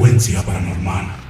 Frecuencia paranormal.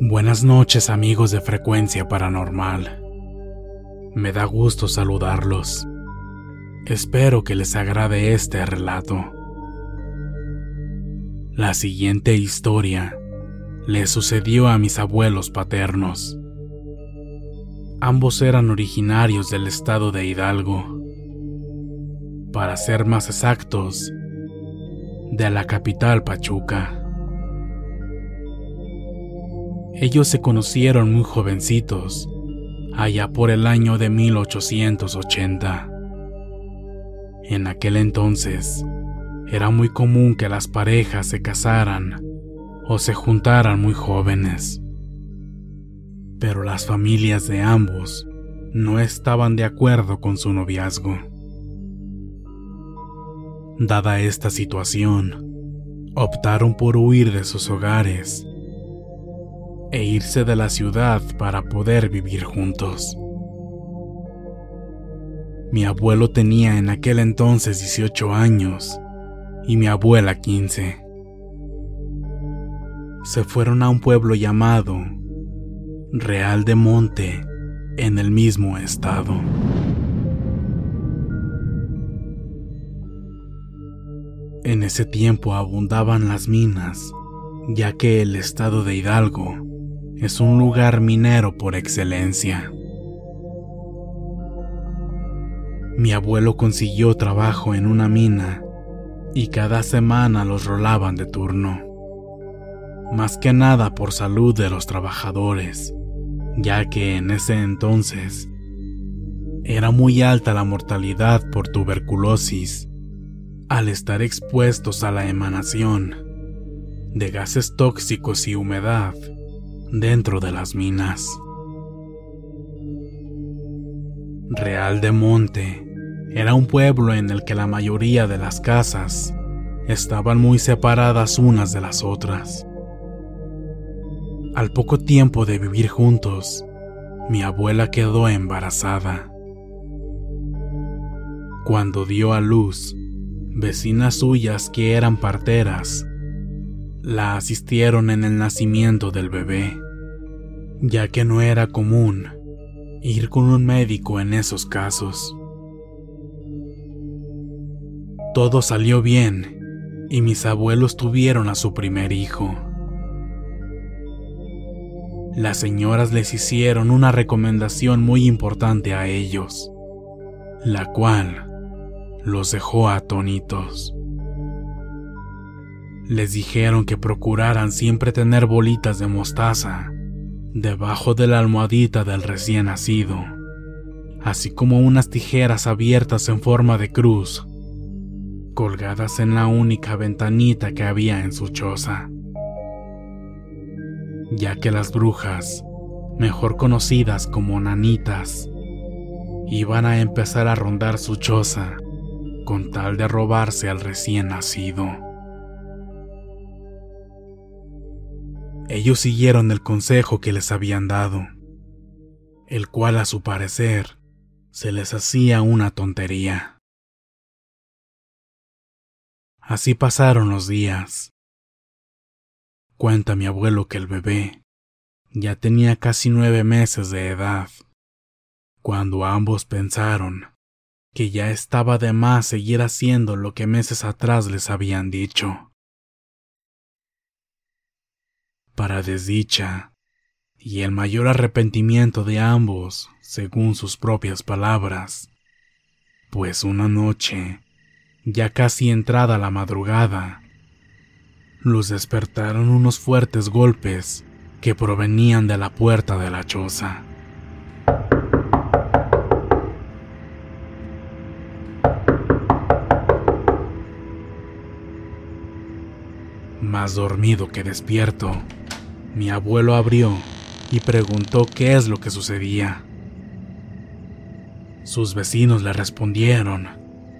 Buenas noches amigos de Frecuencia Paranormal. Me da gusto saludarlos. Espero que les agrade este relato. La siguiente historia le sucedió a mis abuelos paternos. Ambos eran originarios del estado de Hidalgo. Para ser más exactos, de la capital Pachuca. Ellos se conocieron muy jovencitos, allá por el año de 1880. En aquel entonces, era muy común que las parejas se casaran o se juntaran muy jóvenes. Pero las familias de ambos no estaban de acuerdo con su noviazgo. Dada esta situación, optaron por huir de sus hogares e irse de la ciudad para poder vivir juntos. Mi abuelo tenía en aquel entonces 18 años y mi abuela 15. Se fueron a un pueblo llamado Real de Monte en el mismo estado. En ese tiempo abundaban las minas, ya que el estado de Hidalgo es un lugar minero por excelencia. Mi abuelo consiguió trabajo en una mina y cada semana los rolaban de turno. Más que nada por salud de los trabajadores, ya que en ese entonces era muy alta la mortalidad por tuberculosis al estar expuestos a la emanación de gases tóxicos y humedad dentro de las minas. Real de Monte era un pueblo en el que la mayoría de las casas estaban muy separadas unas de las otras. Al poco tiempo de vivir juntos, mi abuela quedó embarazada. Cuando dio a luz, vecinas suyas que eran parteras la asistieron en el nacimiento del bebé, ya que no era común ir con un médico en esos casos. Todo salió bien y mis abuelos tuvieron a su primer hijo. Las señoras les hicieron una recomendación muy importante a ellos, la cual los dejó atónitos. Les dijeron que procuraran siempre tener bolitas de mostaza debajo de la almohadita del recién nacido, así como unas tijeras abiertas en forma de cruz, colgadas en la única ventanita que había en su choza, ya que las brujas, mejor conocidas como nanitas, iban a empezar a rondar su choza con tal de robarse al recién nacido. Ellos siguieron el consejo que les habían dado, el cual a su parecer se les hacía una tontería. Así pasaron los días. Cuenta mi abuelo que el bebé ya tenía casi nueve meses de edad, cuando ambos pensaron que ya estaba de más seguir haciendo lo que meses atrás les habían dicho. Para desdicha y el mayor arrepentimiento de ambos, según sus propias palabras, pues una noche, ya casi entrada la madrugada, los despertaron unos fuertes golpes que provenían de la puerta de la choza. Más dormido que despierto, mi abuelo abrió y preguntó qué es lo que sucedía. Sus vecinos le respondieron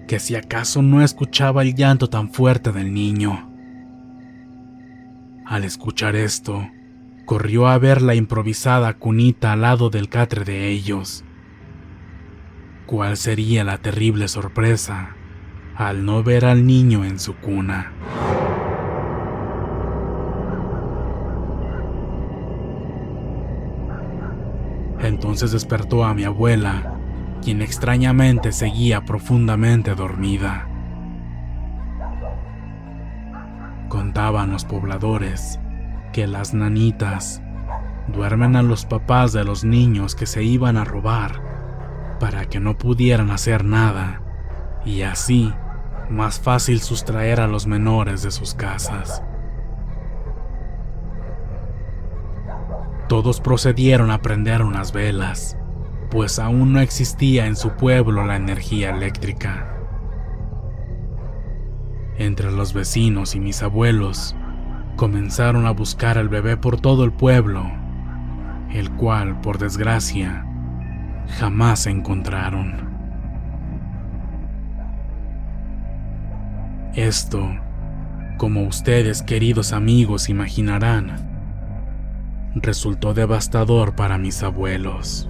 que si acaso no escuchaba el llanto tan fuerte del niño. Al escuchar esto, corrió a ver la improvisada cunita al lado del catre de ellos. ¿Cuál sería la terrible sorpresa al no ver al niño en su cuna? Despertó a mi abuela, quien extrañamente seguía profundamente dormida. Contaban los pobladores que las nanitas duermen a los papás de los niños que se iban a robar para que no pudieran hacer nada y así más fácil sustraer a los menores de sus casas. Todos procedieron a prender unas velas, pues aún no existía en su pueblo la energía eléctrica. Entre los vecinos y mis abuelos, comenzaron a buscar al bebé por todo el pueblo, el cual, por desgracia, jamás encontraron. Esto, como ustedes queridos amigos imaginarán, resultó devastador para mis abuelos.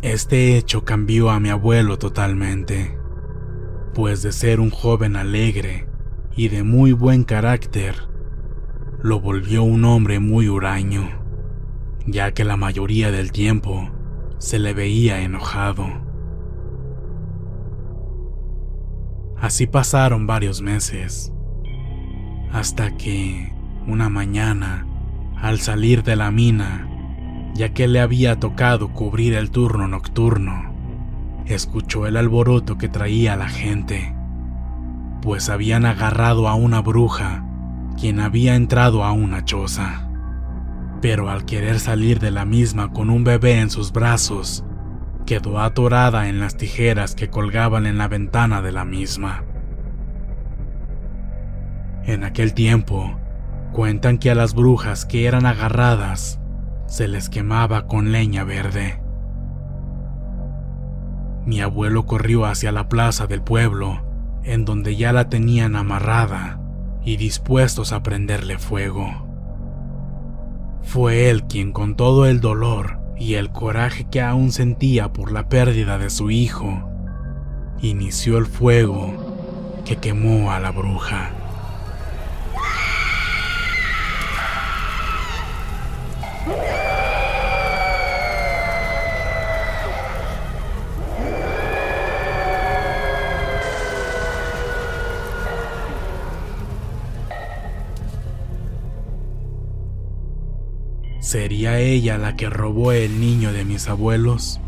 Este hecho cambió a mi abuelo totalmente, pues de ser un joven alegre y de muy buen carácter, lo volvió un hombre muy huraño, ya que la mayoría del tiempo se le veía enojado. Así pasaron varios meses hasta que, una mañana, al salir de la mina, ya que le había tocado cubrir el turno nocturno, escuchó el alboroto que traía la gente, pues habían agarrado a una bruja, quien había entrado a una choza. Pero al querer salir de la misma con un bebé en sus brazos, quedó atorada en las tijeras que colgaban en la ventana de la misma. En aquel tiempo, cuentan que a las brujas que eran agarradas se les quemaba con leña verde. Mi abuelo corrió hacia la plaza del pueblo, en donde ya la tenían amarrada y dispuestos a prenderle fuego. Fue él quien con todo el dolor y el coraje que aún sentía por la pérdida de su hijo, inició el fuego que quemó a la bruja. ¿Sería ella la que robó el niño de mis abuelos?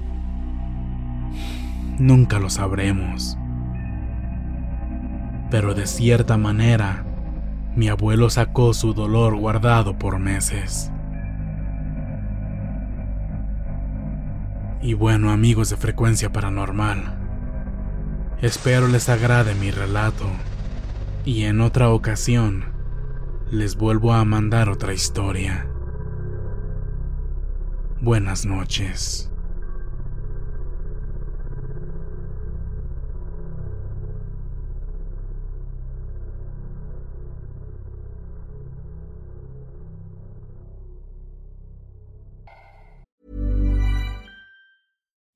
Nunca lo sabremos. pero de cierta manera, mi abuelo sacó su dolor guardado por meses. Y bueno amigos de frecuencia paranormal, espero les agrade mi relato y en otra ocasión les vuelvo a mandar otra historia. Buenas noches.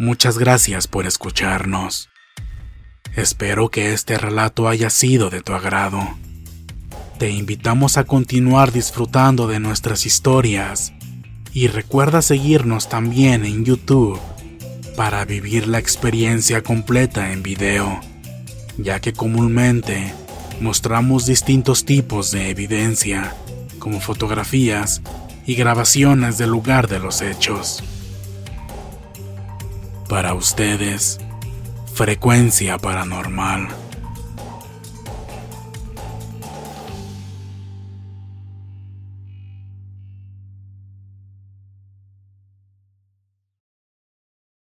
Muchas gracias por escucharnos. Espero que este relato haya sido de tu agrado. Te invitamos a continuar disfrutando de nuestras historias y recuerda seguirnos también en YouTube para vivir la experiencia completa en video ya que comúnmente mostramos distintos tipos de evidencia, como fotografías y grabaciones del lugar de los hechos. Para ustedes, frecuencia paranormal.